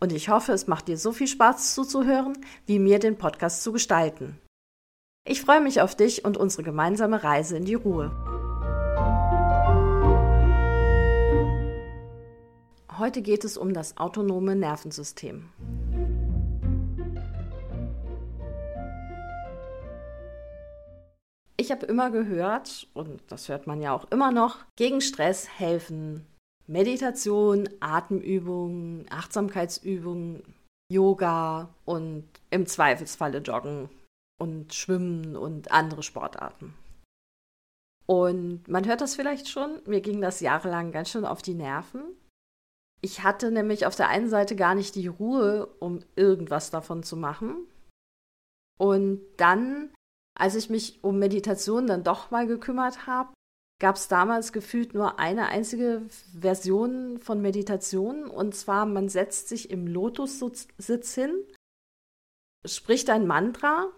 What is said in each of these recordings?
Und ich hoffe, es macht dir so viel Spaß zuzuhören, wie mir den Podcast zu gestalten. Ich freue mich auf dich und unsere gemeinsame Reise in die Ruhe. Heute geht es um das autonome Nervensystem. Ich habe immer gehört, und das hört man ja auch immer noch, gegen Stress helfen Meditation, Atemübungen, Achtsamkeitsübungen, Yoga und im Zweifelsfalle Joggen und Schwimmen und andere Sportarten. Und man hört das vielleicht schon, mir ging das jahrelang ganz schön auf die Nerven. Ich hatte nämlich auf der einen Seite gar nicht die Ruhe, um irgendwas davon zu machen. Und dann, als ich mich um Meditation dann doch mal gekümmert habe, gab es damals gefühlt nur eine einzige Version von Meditation. Und zwar, man setzt sich im Lotussitz hin, spricht ein Mantra,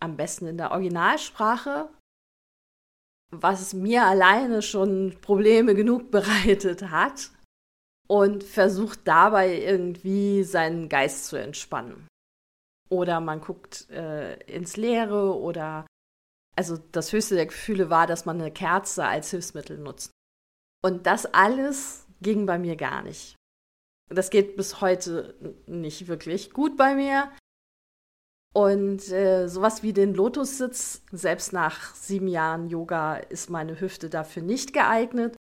am besten in der Originalsprache, was mir alleine schon Probleme genug bereitet hat und versucht dabei irgendwie seinen Geist zu entspannen. Oder man guckt äh, ins Leere oder also das höchste der Gefühle war, dass man eine Kerze als Hilfsmittel nutzt. Und das alles ging bei mir gar nicht. Das geht bis heute nicht wirklich gut bei mir. Und äh, sowas wie den Lotussitz, selbst nach sieben Jahren Yoga, ist meine Hüfte dafür nicht geeignet.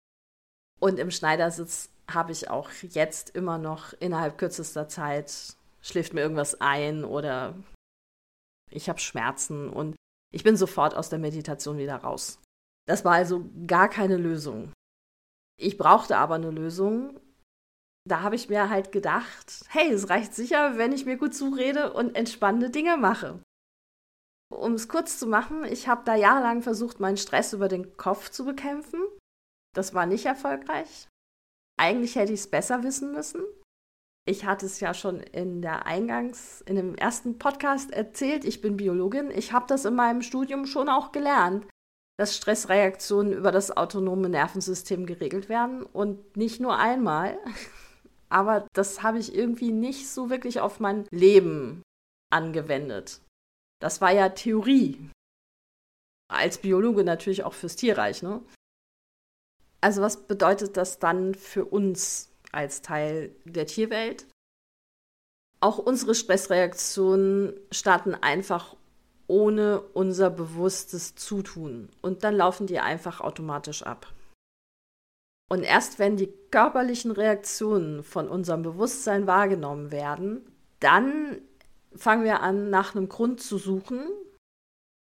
Und im Schneidersitz habe ich auch jetzt immer noch innerhalb kürzester Zeit, schläft mir irgendwas ein oder ich habe Schmerzen. Und ich bin sofort aus der Meditation wieder raus. Das war also gar keine Lösung. Ich brauchte aber eine Lösung. Da habe ich mir halt gedacht, hey, es reicht sicher, wenn ich mir gut zurede und entspannende Dinge mache. Um es kurz zu machen, ich habe da jahrelang versucht, meinen Stress über den Kopf zu bekämpfen. Das war nicht erfolgreich. Eigentlich hätte ich es besser wissen müssen. Ich hatte es ja schon in der Eingangs, in dem ersten Podcast erzählt, ich bin Biologin. Ich habe das in meinem Studium schon auch gelernt, dass Stressreaktionen über das autonome Nervensystem geregelt werden und nicht nur einmal. Aber das habe ich irgendwie nicht so wirklich auf mein Leben angewendet. Das war ja Theorie. Als Biologe natürlich auch fürs Tierreich, ne? Also was bedeutet das dann für uns als Teil der Tierwelt. Auch unsere Stressreaktionen starten einfach ohne unser bewusstes Zutun und dann laufen die einfach automatisch ab. Und erst wenn die körperlichen Reaktionen von unserem Bewusstsein wahrgenommen werden, dann fangen wir an, nach einem Grund zu suchen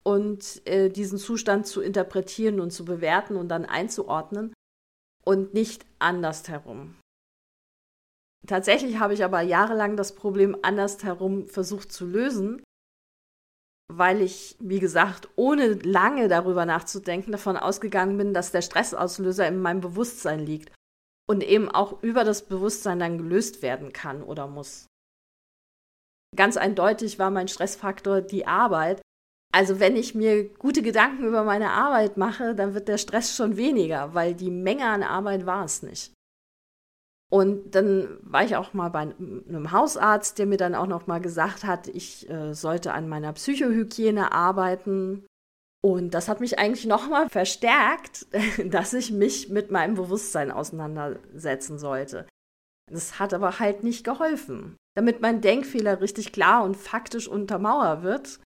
und äh, diesen Zustand zu interpretieren und zu bewerten und dann einzuordnen und nicht andersherum. Tatsächlich habe ich aber jahrelang das Problem andersherum versucht zu lösen, weil ich, wie gesagt, ohne lange darüber nachzudenken, davon ausgegangen bin, dass der Stressauslöser in meinem Bewusstsein liegt und eben auch über das Bewusstsein dann gelöst werden kann oder muss. Ganz eindeutig war mein Stressfaktor die Arbeit. Also wenn ich mir gute Gedanken über meine Arbeit mache, dann wird der Stress schon weniger, weil die Menge an Arbeit war es nicht. Und dann war ich auch mal bei einem Hausarzt, der mir dann auch noch mal gesagt hat, ich äh, sollte an meiner Psychohygiene arbeiten. Und das hat mich eigentlich noch mal verstärkt, dass ich mich mit meinem Bewusstsein auseinandersetzen sollte. Das hat aber halt nicht geholfen. Damit mein Denkfehler richtig klar und faktisch untermauert wird,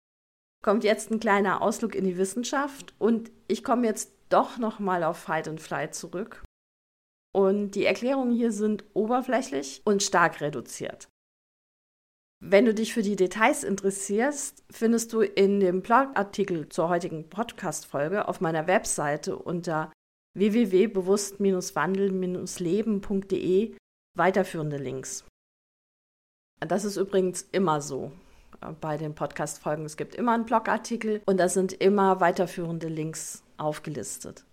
kommt jetzt ein kleiner Ausflug in die Wissenschaft und ich komme jetzt doch noch mal auf Fight and Flight zurück und die Erklärungen hier sind oberflächlich und stark reduziert. Wenn du dich für die Details interessierst, findest du in dem Blogartikel zur heutigen Podcast-Folge auf meiner Webseite unter www.bewusst-wandel-leben.de weiterführende Links. Das ist übrigens immer so. bei den Podcast-Folgen. Es gibt immer einen Blogartikel und da sind immer weiterführende Links aufgelistet.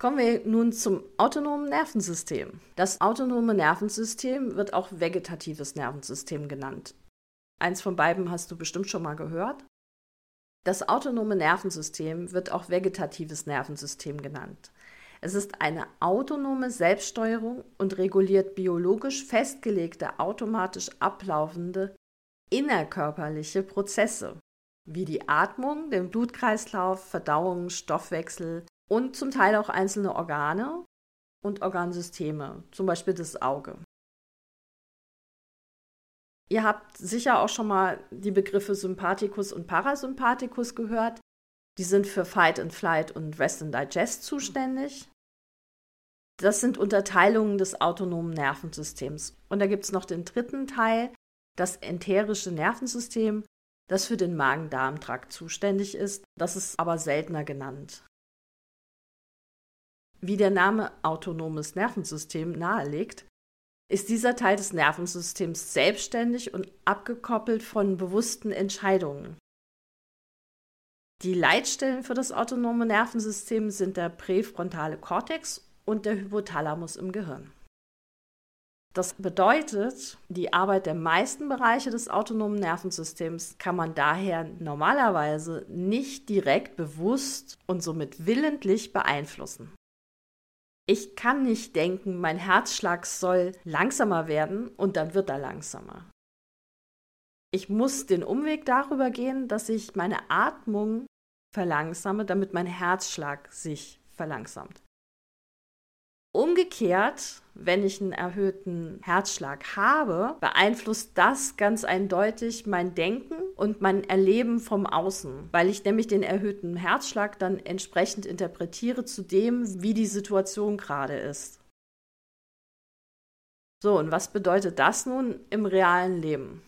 Kommen wir nun zum autonomen Nervensystem. Das autonome Nervensystem wird auch vegetatives Nervensystem genannt. Eins von beiden hast du bestimmt schon mal gehört. Das autonome Nervensystem wird auch vegetatives Nervensystem genannt. Es ist eine autonome Selbststeuerung und reguliert biologisch festgelegte, automatisch ablaufende innerkörperliche Prozesse, wie die Atmung, den Blutkreislauf, Verdauung, Stoffwechsel und zum Teil auch einzelne Organe und Organsysteme, zum Beispiel das Auge. Ihr habt sicher auch schon mal die Begriffe Sympathikus und Parasympathikus gehört. Die sind für Fight and Flight und Rest and Digest zuständig. Das sind Unterteilungen des autonomen Nervensystems. Und da gibt es noch den dritten Teil, das enterische Nervensystem, das für den Magen-Darm-Trakt zuständig ist. Das ist aber seltener genannt. Wie der Name autonomes Nervensystem nahelegt, ist dieser Teil des Nervensystems selbstständig und abgekoppelt von bewussten Entscheidungen. Die Leitstellen für das autonome Nervensystem sind der präfrontale Kortex und der Hypothalamus im Gehirn. Das bedeutet, die Arbeit der meisten Bereiche des autonomen Nervensystems kann man daher normalerweise nicht direkt bewusst und somit willentlich beeinflussen. Ich kann nicht denken, mein Herzschlag soll langsamer werden und dann wird er langsamer. Ich muss den Umweg darüber gehen, dass ich meine Atmung verlangsame, damit mein Herzschlag sich verlangsamt. Umgekehrt, wenn ich einen erhöhten Herzschlag habe, beeinflusst das ganz eindeutig mein Denken und mein Erleben vom Außen, weil ich nämlich den erhöhten Herzschlag dann entsprechend interpretiere zu dem, wie die Situation gerade ist. So, und was bedeutet das nun im realen Leben?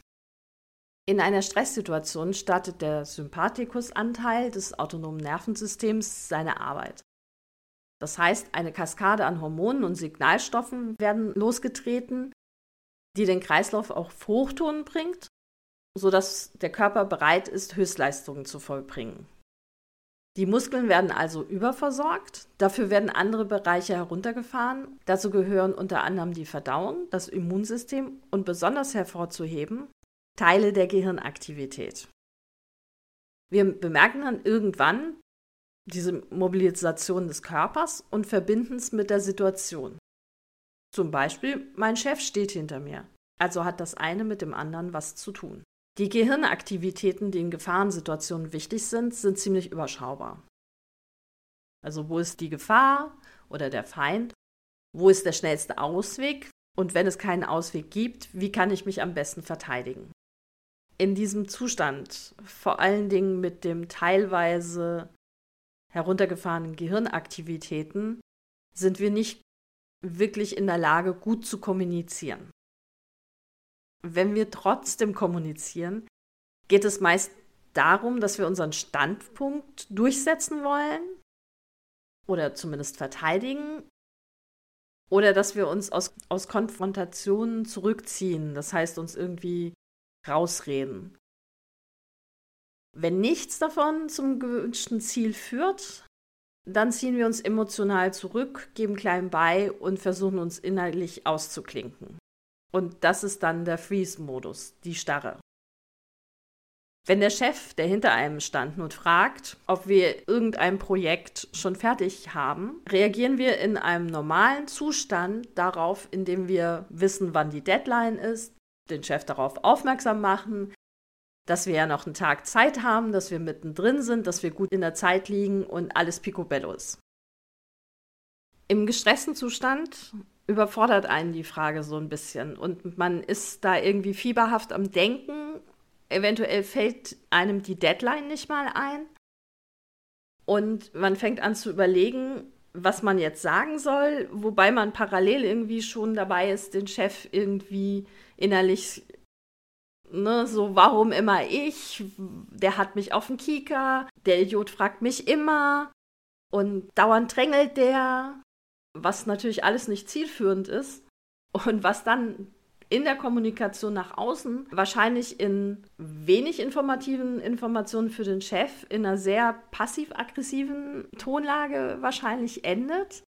In einer Stresssituation startet der Sympathikusanteil des autonomen Nervensystems seine Arbeit. Das heißt, eine Kaskade an Hormonen und Signalstoffen werden losgetreten, die den Kreislauf auf Hochtouren bringt, sodass der Körper bereit ist, Höchstleistungen zu vollbringen. Die Muskeln werden also überversorgt, dafür werden andere Bereiche heruntergefahren. Dazu gehören unter anderem die Verdauung, das Immunsystem und besonders hervorzuheben Teile der Gehirnaktivität. Wir bemerken dann irgendwann, diese Mobilisation des Körpers und verbinden es mit der Situation. Zum Beispiel, mein Chef steht hinter mir, also hat das eine mit dem anderen was zu tun. Die Gehirnaktivitäten, die in Gefahrensituationen wichtig sind, sind ziemlich überschaubar. Also wo ist die Gefahr oder der Feind? Wo ist der schnellste Ausweg? Und wenn es keinen Ausweg gibt, wie kann ich mich am besten verteidigen? In diesem Zustand, vor allen Dingen mit dem teilweise heruntergefahrenen Gehirnaktivitäten sind wir nicht wirklich in der Lage, gut zu kommunizieren. Wenn wir trotzdem kommunizieren, geht es meist darum, dass wir unseren Standpunkt durchsetzen wollen oder zumindest verteidigen oder dass wir uns aus, aus Konfrontationen zurückziehen, das heißt uns irgendwie rausreden. Wenn nichts davon zum gewünschten Ziel führt, dann ziehen wir uns emotional zurück, geben klein bei und versuchen uns innerlich auszuklinken. Und das ist dann der Freeze-Modus, die Starre. Wenn der Chef, der hinter einem stand, nun fragt, ob wir irgendein Projekt schon fertig haben, reagieren wir in einem normalen Zustand darauf, indem wir wissen, wann die Deadline ist, den Chef darauf aufmerksam machen, dass wir ja noch einen Tag Zeit haben, dass wir mittendrin sind, dass wir gut in der Zeit liegen und alles picobello ist. Im gestressten Zustand überfordert einen die Frage so ein bisschen und man ist da irgendwie fieberhaft am Denken. Eventuell fällt einem die Deadline nicht mal ein und man fängt an zu überlegen, was man jetzt sagen soll, wobei man parallel irgendwie schon dabei ist, den Chef irgendwie innerlich Ne, so, warum immer ich? Der hat mich auf den Kieker. Der Idiot fragt mich immer. Und dauernd drängelt der. Was natürlich alles nicht zielführend ist. Und was dann in der Kommunikation nach außen wahrscheinlich in wenig informativen Informationen für den Chef, in einer sehr passiv-aggressiven Tonlage wahrscheinlich endet,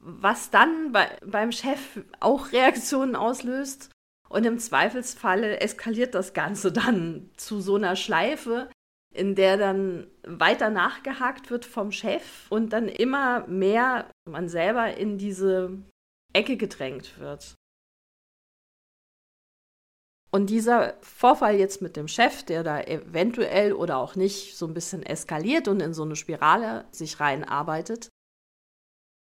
was dann bei, beim Chef auch Reaktionen auslöst. Und im Zweifelsfalle eskaliert das Ganze dann zu so einer Schleife, in der dann weiter nachgehakt wird vom Chef und dann immer mehr man selber in diese Ecke gedrängt wird. Und dieser Vorfall jetzt mit dem Chef, der da eventuell oder auch nicht so ein bisschen eskaliert und in so eine Spirale sich reinarbeitet,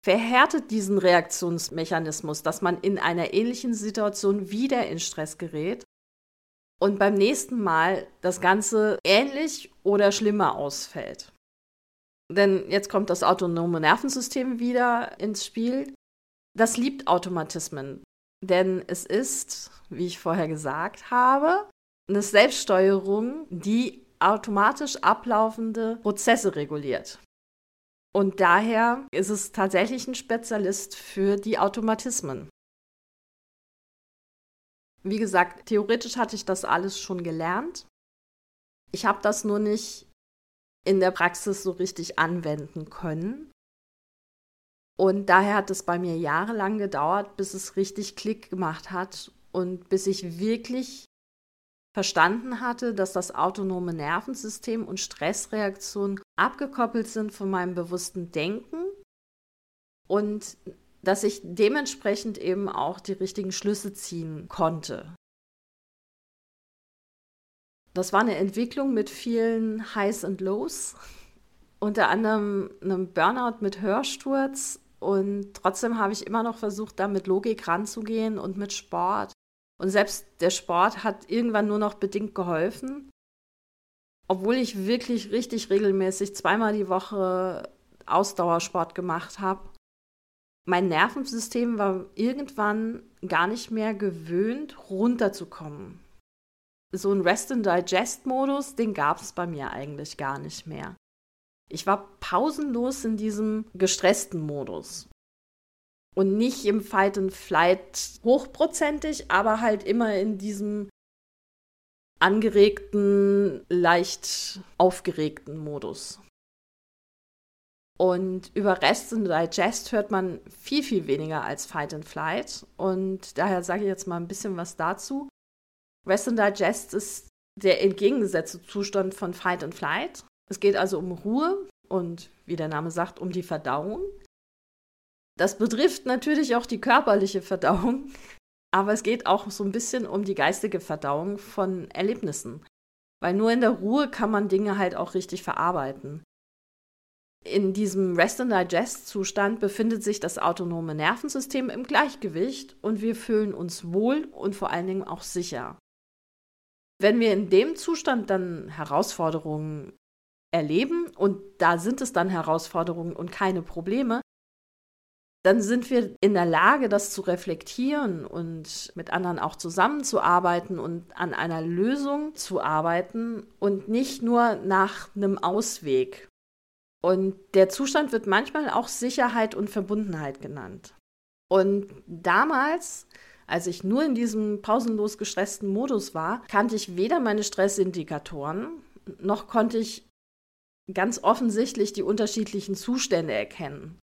verhärtet diesen Reaktionsmechanismus, dass man in einer ähnlichen Situation wieder in Stress gerät und beim nächsten Mal das Ganze ähnlich oder schlimmer ausfällt. Denn jetzt kommt das autonome Nervensystem wieder ins Spiel. Das liebt Automatismen, denn es ist wie ich vorher gesagt habe, eine Selbststeuerung, die automatisch ablaufende Prozesse reguliert. Und daher ist es tatsächlich ein Spezialist für die Automatismen. Wie gesagt, theoretisch hatte ich das alles schon gelernt. Ich habe das nur nicht in der Praxis so richtig anwenden können. Und daher hat es bei mir jahrelang gedauert, bis es richtig Klick gemacht hat und bis ich wirklich verstanden hatte, dass das autonome Nervensystem und Stressreaktionen abgekoppelt sind von meinem bewussten Denken und dass ich dementsprechend eben auch die richtigen Schlüsse ziehen konnte. Das war eine Entwicklung mit vielen Highs und Lows, unter anderem einem Burnout mit Hörsturz und trotzdem habe ich immer noch versucht, da mit Logik ranzugehen und mit Sport und selbst der Sport hat irgendwann nur noch bedingt geholfen. Obwohl ich wirklich richtig regelmäßig zweimal die Woche Ausdauersport gemacht habe. Mein Nervensystem war irgendwann gar nicht mehr gewöhnt, runterzukommen. So ein Rest-and-Digest-Modus, den gab es bei mir eigentlich gar nicht mehr. Ich war pausenlos in diesem gestressten Modus und nicht im Fight and Flight hochprozentig, aber halt immer in diesem angeregten, leicht aufgeregten Modus. Und über Rest and Digest hört man viel, viel weniger als Fight and Flight. Und daher sage ich jetzt mal ein bisschen was dazu. Rest and Digest ist der entgegengesetzte Zustand von Fight and Flight. Es geht also um Ruhe und, wie der Name sagt, um die Verdauung. Das betrifft natürlich auch die körperliche Verdauung, aber es geht auch so ein bisschen um die geistige Verdauung von Erlebnissen. Weil nur in der Ruhe kann man Dinge halt auch richtig verarbeiten. In diesem Rest and Digest Zustand befindet sich das autonome Nervensystem im Gleichgewicht und wir fühlen uns wohl und vor allen Dingen auch sicher. Wenn wir in dem Zustand dann Herausforderungen erleben und da sind es dann Herausforderungen und keine Probleme, dann sind wir in der Lage, das zu reflektieren und mit anderen auch zusammenzuarbeiten und an einer Lösung zu arbeiten und nicht nur nach einem Ausweg. Und der Zustand wird manchmal auch Sicherheit und Verbundenheit genannt. Und damals, als ich nur in diesem pausenlos gestressten Modus war, kannte ich weder meine Stressindikatoren, noch konnte ich ganz offensichtlich die unterschiedlichen Zustände erkennen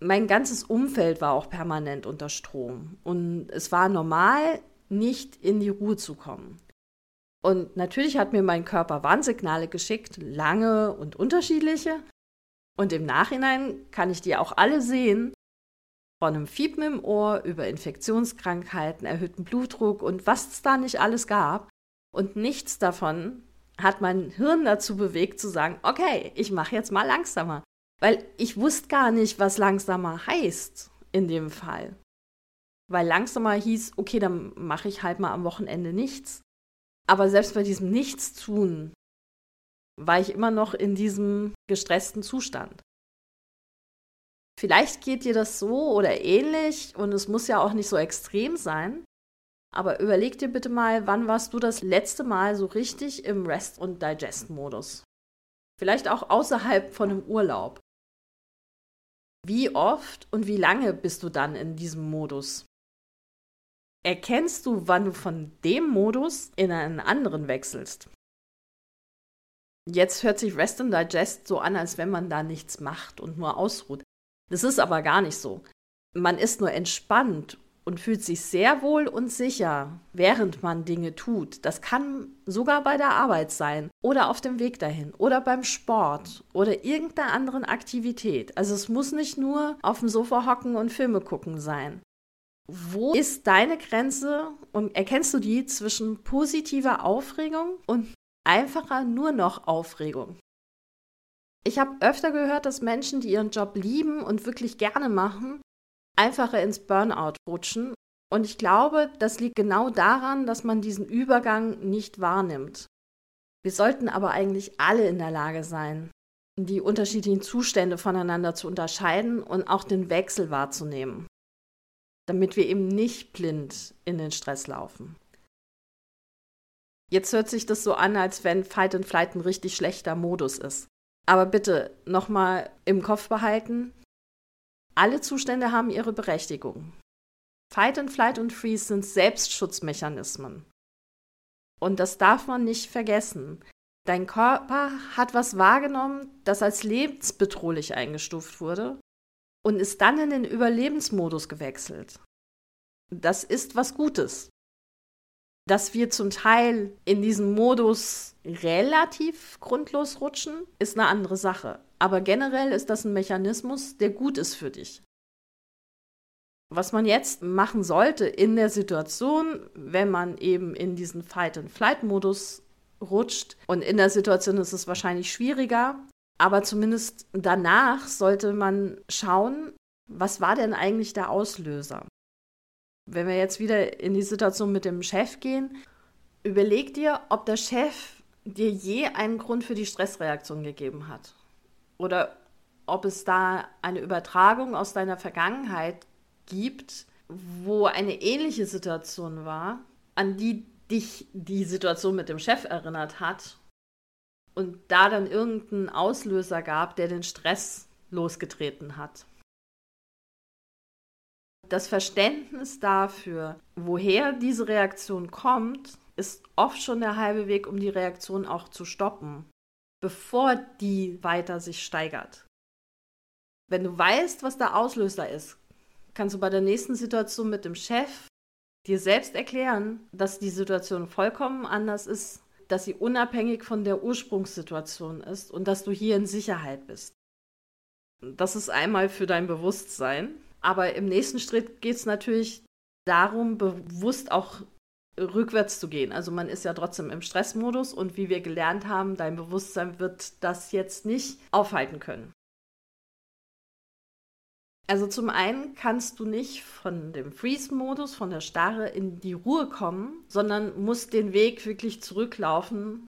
mein ganzes Umfeld war auch permanent unter Strom. Und es war normal, nicht in die Ruhe zu kommen. Und natürlich hat mir mein Körper Warnsignale geschickt, lange und unterschiedliche. Und im Nachhinein kann ich die auch alle sehen. Von einem Fiepen im Ohr über Infektionskrankheiten, erhöhten Blutdruck und was es da nicht alles gab. Und nichts davon hat mein Hirn dazu bewegt zu sagen, okay, ich mache jetzt mal langsamer. Weil ich wusste gar nicht, was langsamer heißt in dem Fall. Weil langsamer hieß, okay, dann mache ich halt mal am Wochenende nichts. Aber selbst bei diesem Nichtstun war ich immer noch in diesem gestressten Zustand. Vielleicht geht dir das so oder ähnlich und es muss ja auch nicht so extrem sein. Aber überleg dir bitte mal, wann warst du das letzte Mal so richtig im Rest- und Digest-Modus? Vielleicht auch außerhalb von einem Urlaub. Wie oft und wie lange bist du dann in diesem Modus? erkennst du, wann du von dem Modus in einen anderen wechselst. Jetzt hört sich Rest and Digest so an, als wenn man da nichts macht und nur ausruht. Das ist aber gar nicht so. Man ist nur entspannt und fühlt sich sehr wohl und sicher, während man Dinge tut. Das kann sogar bei der Arbeit sein oder auf dem Weg dahin oder beim Sport oder irgendeiner anderen Aktivität. Also es muss nicht nur auf dem Sofa hocken und Filme gucken sein. Wo ist deine Grenze und erkennst du die zwischen positiver Aufregung und einfacher nur noch Aufregung? Ich habe öfter gehört, dass Menschen, die ihren Job lieben und wirklich gerne machen, einfacher ins Burnout rutschen. Und ich glaube, das liegt genau daran, dass man diesen Übergang nicht wahrnimmt. Wir sollten aber eigentlich alle in der Lage sein, die unterschiedlichen Zustände voneinander zu unterscheiden und auch den Wechsel wahrzunehmen, damit wir eben nicht blind in den Stress laufen. Jetzt hört sich das so an, als wenn Fight and Flight ein richtig schlechter Modus ist. Aber bitte nochmal im Kopf behalten, alle Zustände haben ihre Berechtigung. Fight and Flight und Freeze sind Selbstschutzmechanismen. Und das darf man nicht vergessen. Dein Körper hat was wahrgenommen, das als lebensbedrohlich eingestuft wurde und ist dann in den Überlebensmodus gewechselt. Das ist was Gutes. Dass wir zum Teil in diesen Modus relativ grundlos rutschen, ist eine andere Sache. Aber generell ist das ein Mechanismus, der gut ist für dich. Was man jetzt machen sollte in der Situation, wenn man eben in diesen Fight-and-Flight-Modus rutscht, und in der Situation ist es wahrscheinlich schwieriger, aber zumindest danach sollte man schauen, was war denn eigentlich der Auslöser? Wenn wir jetzt wieder in die Situation mit dem Chef gehen, überleg dir, ob der Chef dir je einen Grund für die Stressreaktion gegeben hat oder ob es da eine Übertragung aus deiner Vergangenheit gibt, wo eine ähnliche Situation war, an die dich die Situation mit dem Chef erinnert hat und da dann irgendeinen Auslöser gab, der den Stress losgetreten hat. Das Verständnis dafür, woher diese Reaktion kommt, ist oft schon der halbe Weg, um die Reaktion auch zu stoppen bevor die weiter sich steigert. Wenn du weißt, was der Auslöser ist, kannst du bei der nächsten Situation mit dem Chef dir selbst erklären, dass die Situation vollkommen anders ist, dass sie unabhängig von der Ursprungssituation ist und dass du hier in Sicherheit bist. Das ist einmal für dein Bewusstsein. Aber im nächsten Schritt geht es natürlich darum, bewusst auch rückwärts zu gehen. Also man ist ja trotzdem im Stressmodus und wie wir gelernt haben, dein Bewusstsein wird das jetzt nicht aufhalten können. Also zum einen kannst du nicht von dem Freeze-Modus, von der Starre in die Ruhe kommen, sondern musst den Weg wirklich zurücklaufen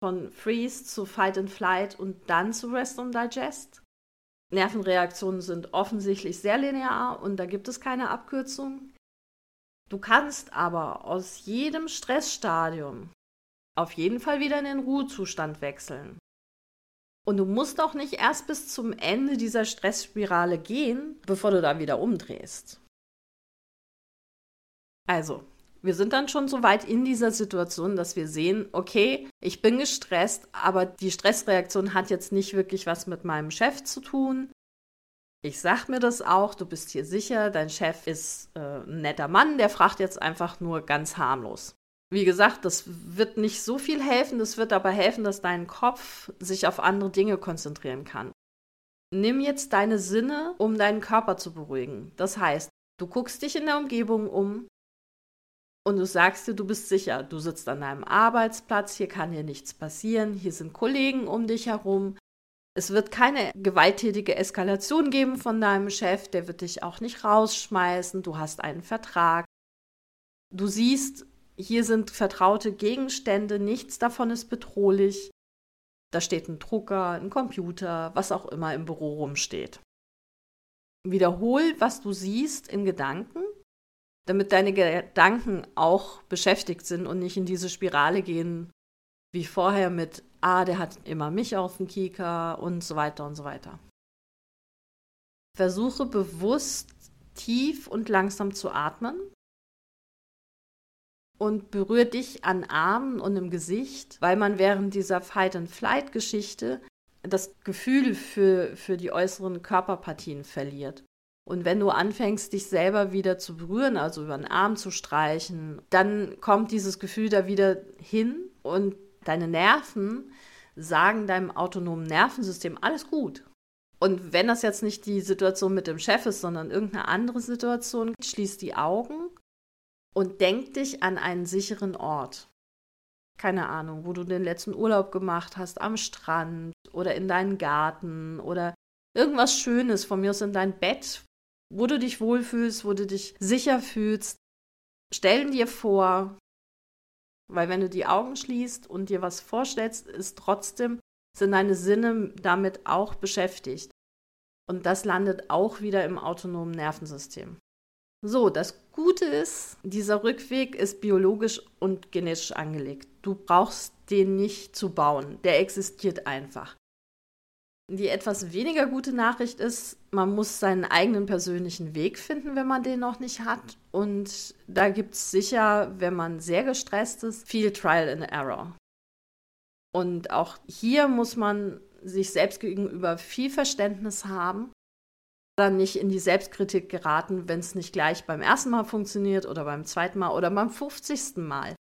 von Freeze zu Fight and Flight und dann zu Rest and Digest. Nervenreaktionen sind offensichtlich sehr linear und da gibt es keine Abkürzung. Du kannst aber aus jedem Stressstadium auf jeden Fall wieder in den Ruhezustand wechseln. Und du musst auch nicht erst bis zum Ende dieser Stressspirale gehen, bevor du dann wieder umdrehst. Also, wir sind dann schon so weit in dieser Situation, dass wir sehen, okay, ich bin gestresst, aber die Stressreaktion hat jetzt nicht wirklich was mit meinem Chef zu tun. Ich sag mir das auch, du bist hier sicher, dein Chef ist äh, ein netter Mann, der fragt jetzt einfach nur ganz harmlos. Wie gesagt, das wird nicht so viel helfen, das wird aber helfen, dass dein Kopf sich auf andere Dinge konzentrieren kann. Nimm jetzt deine Sinne, um deinen Körper zu beruhigen. Das heißt, du guckst dich in der Umgebung um und du sagst dir, du bist sicher. Du sitzt an deinem Arbeitsplatz, hier kann dir nichts passieren, hier sind Kollegen um dich herum, es wird keine gewalttätige Eskalation geben von deinem Chef, der wird dich auch nicht rausschmeißen, du hast einen Vertrag. Du siehst, hier sind vertraute Gegenstände, nichts davon ist bedrohlich. Da steht ein Drucker, ein Computer, was auch immer im Büro rumsteht. Wiederhol, was du siehst in Gedanken, damit deine Gedanken auch beschäftigt sind und nicht in diese Spirale gehen, wie vorher mit ah, der hat immer mich auf dem Kieker und so weiter und so weiter. Versuche bewusst tief und langsam zu atmen. und berührt dich an Armen und im Gesicht, weil man während dieser Fight-and-Flight-Geschichte das Gefühl für, für die äußeren Körperpartien verliert. Und wenn du anfängst, dich selber wieder zu berühren, also über den Arm zu streichen, dann kommt dieses Gefühl da wieder hin und deine Nerven sagen deinem autonomen Nervensystem alles gut. Und wenn das jetzt nicht die Situation mit dem Chef ist, sondern irgendeine andere Situation, schließ die Augen und denk dich an einen sicheren Ort. Keine Ahnung, wo du den letzten Urlaub gemacht hast, am Strand oder in deinen Garten oder irgendwas Schönes, von mir aus in dein Bett, wo du dich wohlfühlst, wo du dich sicher fühlst. Stellen dir vor, weil wenn du die Augen schließt und dir was vorstellst, ist trotzdem, sind deine Sinne damit auch beschäftigt. Und das landet auch wieder im autonomen Nervensystem. So, das Gute ist, dieser Rückweg ist biologisch und genetisch angelegt. Du brauchst den nicht zu bauen, der existiert einfach. Die etwas weniger gute Nachricht ist, man muss seinen eigenen persönlichen Weg finden, wenn man den noch nicht hat. Und da gibt es sicher, wenn man sehr gestresst ist, viel Trial and Error. Und auch hier muss man sich selbst gegenüber viel Verständnis haben, dann nicht in die Selbstkritik geraten, wenn es nicht gleich beim ersten Mal funktioniert oder beim zweiten Mal oder beim 50. Mal.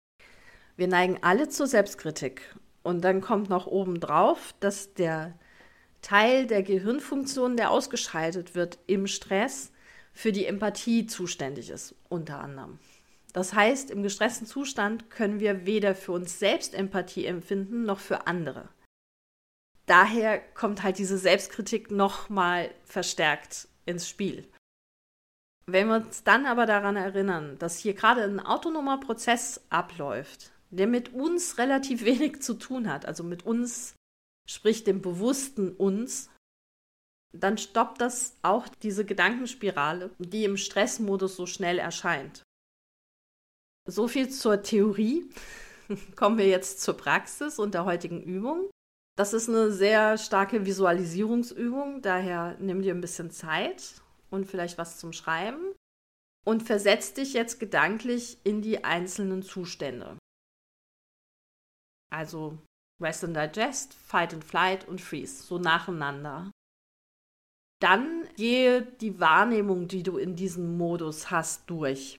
Wir neigen alle zur Selbstkritik. Und dann kommt noch oben drauf, dass der Teil der Gehirnfunktion, der ausgeschaltet wird im Stress, für die Empathie zuständig ist, unter anderem. Das heißt, im gestressten Zustand können wir weder für uns selbst Empathie empfinden noch für andere. Daher kommt halt diese Selbstkritik nochmal verstärkt ins Spiel. Wenn wir uns dann aber daran erinnern, dass hier gerade ein autonomer Prozess abläuft, der mit uns relativ wenig zu tun hat, also mit uns sprich dem bewussten uns, dann stoppt das auch diese Gedankenspirale, die im Stressmodus so schnell erscheint. So viel zur Theorie. Kommen wir jetzt zur Praxis und der heutigen Übung. Das ist eine sehr starke Visualisierungsübung, daher nimm dir ein bisschen Zeit und vielleicht was zum Schreiben und versetz dich jetzt gedanklich in die einzelnen Zustände. Also Rest and Digest, Fight and Flight und Freeze, so nacheinander. Dann gehe die Wahrnehmung, die du in diesem Modus hast, durch.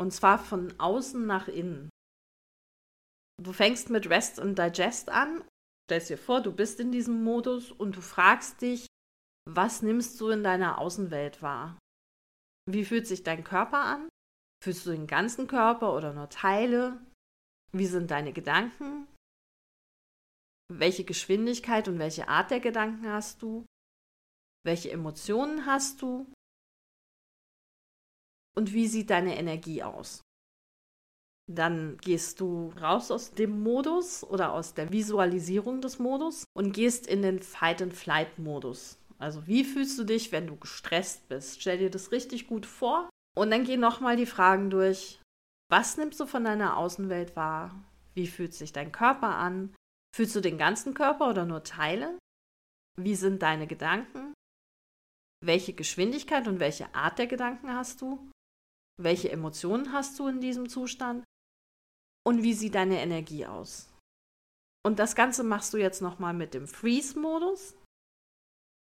Und zwar von außen nach innen. Du fängst mit Rest and Digest an, stellst dir vor, du bist in diesem Modus und du fragst dich, was nimmst du in deiner Außenwelt wahr? Wie fühlt sich dein Körper an? Fühlst du den ganzen Körper oder nur Teile? Wie sind deine Gedanken? Welche Geschwindigkeit und welche Art der Gedanken hast du? Welche Emotionen hast du? Und wie sieht deine Energie aus? Dann gehst du raus aus dem Modus oder aus der Visualisierung des Modus und gehst in den Fight-and-Flight-Modus. Also wie fühlst du dich, wenn du gestresst bist? Stell dir das richtig gut vor und dann geh nochmal die Fragen durch. Was nimmst du von deiner Außenwelt wahr? Wie fühlt sich dein Körper an? Fühlst du den ganzen Körper oder nur Teile? Wie sind deine Gedanken? Welche Geschwindigkeit und welche Art der Gedanken hast du? Welche Emotionen hast du in diesem Zustand? Und wie sieht deine Energie aus? Und das Ganze machst du jetzt nochmal mit dem Freeze-Modus.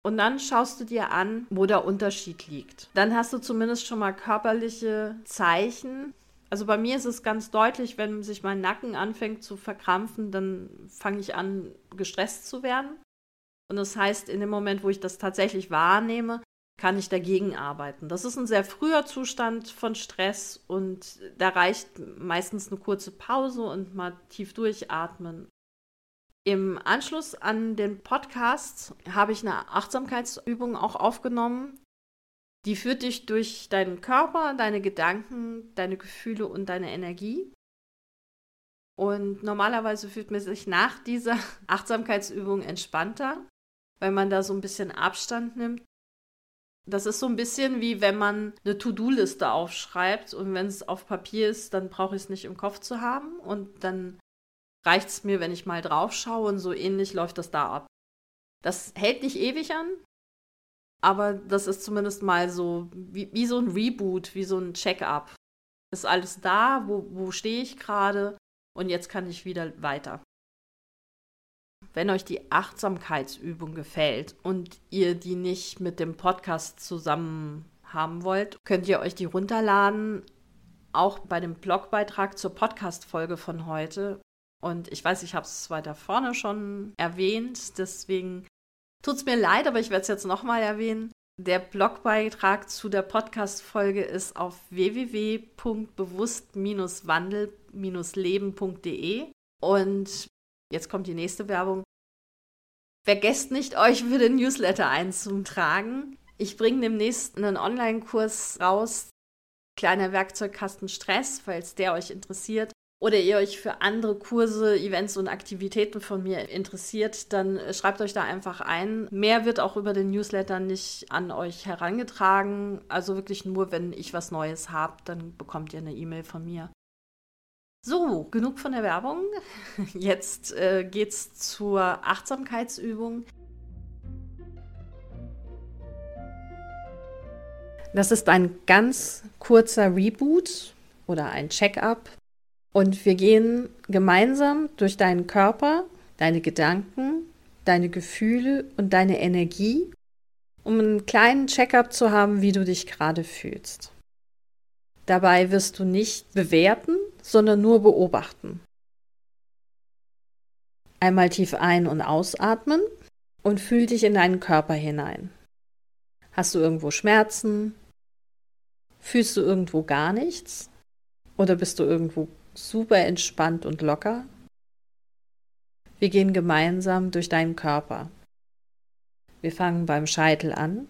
Und dann schaust du dir an, wo der Unterschied liegt. Dann hast du zumindest schon mal körperliche Zeichen, also bei mir ist es ganz deutlich, wenn sich mein Nacken anfängt zu verkrampfen, dann fange ich an, gestresst zu werden. Und das heißt, in dem Moment, wo ich das tatsächlich wahrnehme, kann ich dagegen arbeiten. Das ist ein sehr früher Zustand von Stress und da reicht meistens eine kurze Pause und mal tief durchatmen. Im Anschluss an den Podcast habe ich eine Achtsamkeitsübung auch aufgenommen, die führt dich durch deinen Körper, deine Gedanken, deine Gefühle und deine Energie. Und normalerweise fühlt man sich nach dieser Achtsamkeitsübung entspannter, weil man da so ein bisschen Abstand nimmt. Das ist so ein bisschen wie wenn man eine To-Do-Liste aufschreibt und wenn es auf Papier ist, dann brauche ich es nicht im Kopf zu haben und dann reicht es mir, wenn ich mal drauf schaue und so ähnlich läuft das da ab. Das hält nicht ewig an, aber das ist zumindest mal so wie, wie so ein Reboot, wie so ein Check-up. ist alles da, wo, wo stehe ich gerade und jetzt kann ich wieder weiter. Wenn euch die Achtsamkeitsübung gefällt und ihr die nicht mit dem Podcast zusammen haben wollt, könnt ihr euch die runterladen, auch bei dem Blogbeitrag zur Podcast-Folge von heute. Und ich weiß, ich habe es weiter vorne schon erwähnt, deswegen tut es mir leid, aber ich werde es jetzt nochmal erwähnen. Der Blogbeitrag zu der Podcast-Folge ist auf www.bewusst-wandel-leben.de. Und jetzt kommt die nächste Werbung. Vergesst nicht, euch für den Newsletter einzutragen. Ich bringe demnächst einen Online-Kurs raus, kleiner Werkzeugkasten Stress, falls der euch interessiert oder ihr euch für andere Kurse, Events und Aktivitäten von mir interessiert, dann äh, schreibt euch da einfach ein. Mehr wird auch über den Newsletter nicht an euch herangetragen. Also wirklich nur, wenn ich was Neues habe, dann bekommt ihr eine E-Mail von mir. So, genug von der Werbung. Jetzt äh, geht's zur Achtsamkeitsübung. Das ist ein ganz kurzer Reboot oder ein Check-up und wir gehen gemeinsam durch deinen Körper, deine Gedanken, deine Gefühle und deine Energie, um einen kleinen Check-up zu haben, wie du dich gerade fühlst. Dabei wirst du nicht bewerten, sondern nur beobachten. Einmal tief ein- und ausatmen und fühl dich in deinen Körper hinein. Hast du irgendwo Schmerzen? Fühlst du irgendwo gar nichts? Oder bist du irgendwo super entspannt und locker. Wir gehen gemeinsam durch deinen Körper. Wir fangen beim Scheitel an,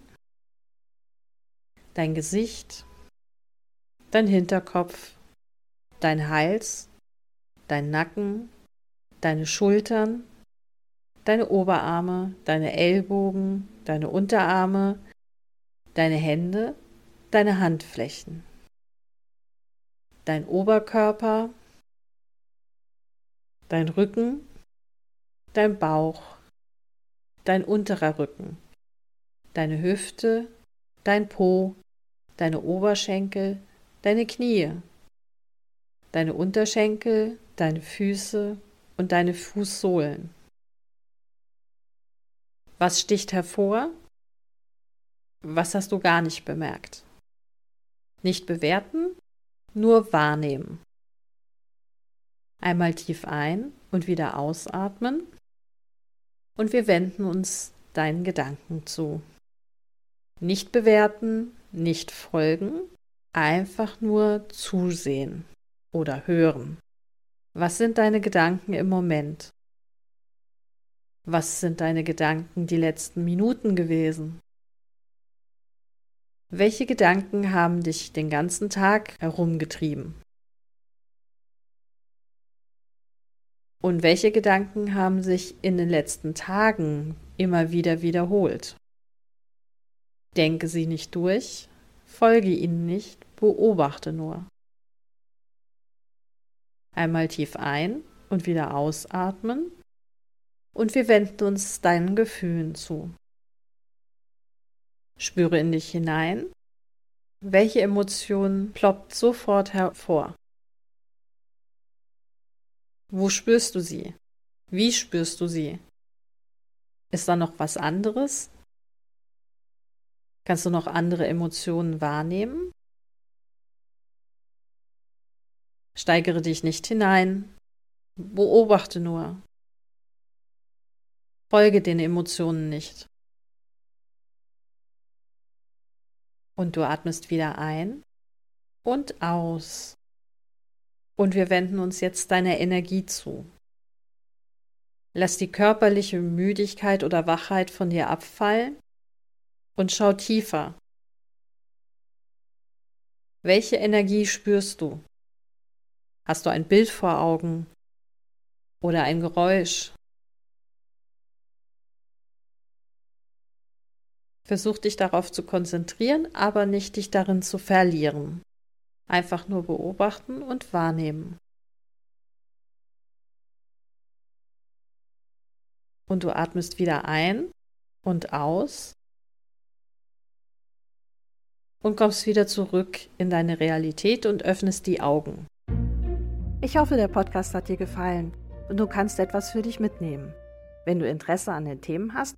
dein Gesicht, dein Hinterkopf, dein Hals, dein Nacken, deine Schultern, deine Oberarme, deine Ellbogen, deine Unterarme, deine Hände, deine Handflächen dein Oberkörper, dein Rücken, dein Bauch, dein unterer Rücken, deine Hüfte, dein Po, deine Oberschenkel, deine Knie, deine Unterschenkel, deine Füße und deine Fußsohlen. Was sticht hervor? Was hast du gar nicht bemerkt? Nicht bewerten, nur wahrnehmen. Einmal tief ein und wieder ausatmen und wir wenden uns deinen Gedanken zu. Nicht bewerten, nicht folgen, einfach nur zusehen oder hören. Was sind deine Gedanken im Moment? Was sind deine Gedanken die letzten Minuten gewesen? Welche Gedanken haben dich den ganzen Tag herumgetrieben? Und welche Gedanken haben sich in den letzten Tagen immer wieder wiederholt? Denke sie nicht durch, folge ihnen nicht, beobachte nur. Einmal tief ein und wieder ausatmen und wir wenden uns deinen Gefühlen zu. Spüre in dich hinein. Welche Emotion ploppt sofort hervor? Wo spürst du sie? Wie spürst du sie? Ist da noch was anderes? Kannst du noch andere Emotionen wahrnehmen? Steigere dich nicht hinein, beobachte nur. Folge den Emotionen nicht. Und du atmest wieder ein und aus. Und wir wenden uns jetzt deiner Energie zu. Lass die körperliche Müdigkeit oder Wachheit von dir abfallen und schau tiefer. Welche Energie spürst du? Hast du ein Bild vor Augen oder ein Geräusch Versuch dich darauf zu konzentrieren, aber nicht dich darin zu verlieren. Einfach nur beobachten und wahrnehmen. Und du atmest wieder ein und aus. und kommst wieder zurück in deine Realität und öffnest die Augen. Ich hoffe, der Podcast hat dir gefallen und du kannst etwas für dich mitnehmen. Wenn du Interesse an den Themen hast,